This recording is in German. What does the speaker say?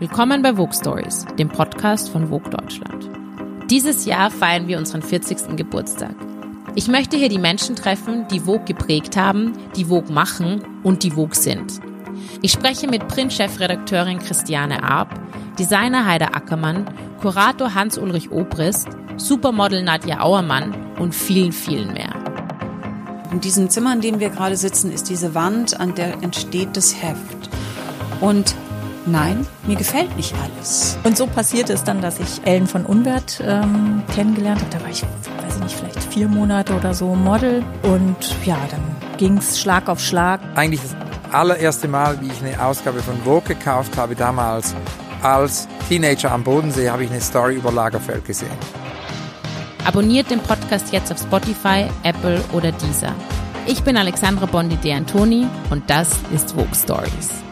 Willkommen bei Vogue Stories, dem Podcast von Vogue Deutschland. Dieses Jahr feiern wir unseren 40. Geburtstag. Ich möchte hier die Menschen treffen, die Vogue geprägt haben, die Vogue machen und die Vogue sind. Ich spreche mit Print-Chefredakteurin Christiane Arp, Designer Heider Ackermann, Kurator Hans-Ulrich Obrist, Supermodel Nadja Auermann und vielen, vielen mehr. In diesem Zimmer, in dem wir gerade sitzen, ist diese Wand, an der entsteht das Heft. Und nein, mir gefällt nicht alles. Und so passierte es dann, dass ich Ellen von Unwert ähm, kennengelernt habe. Da war ich, weiß ich nicht, vielleicht vier Monate oder so Model. Und ja, dann ging es Schlag auf Schlag. Eigentlich das allererste Mal, wie ich eine Ausgabe von Vogue gekauft habe, damals als Teenager am Bodensee, habe ich eine Story über Lagerfeld gesehen. Abonniert den Podcast jetzt auf Spotify, Apple oder Deezer. Ich bin Alexandra Bondi De Antoni und das ist Vogue Stories.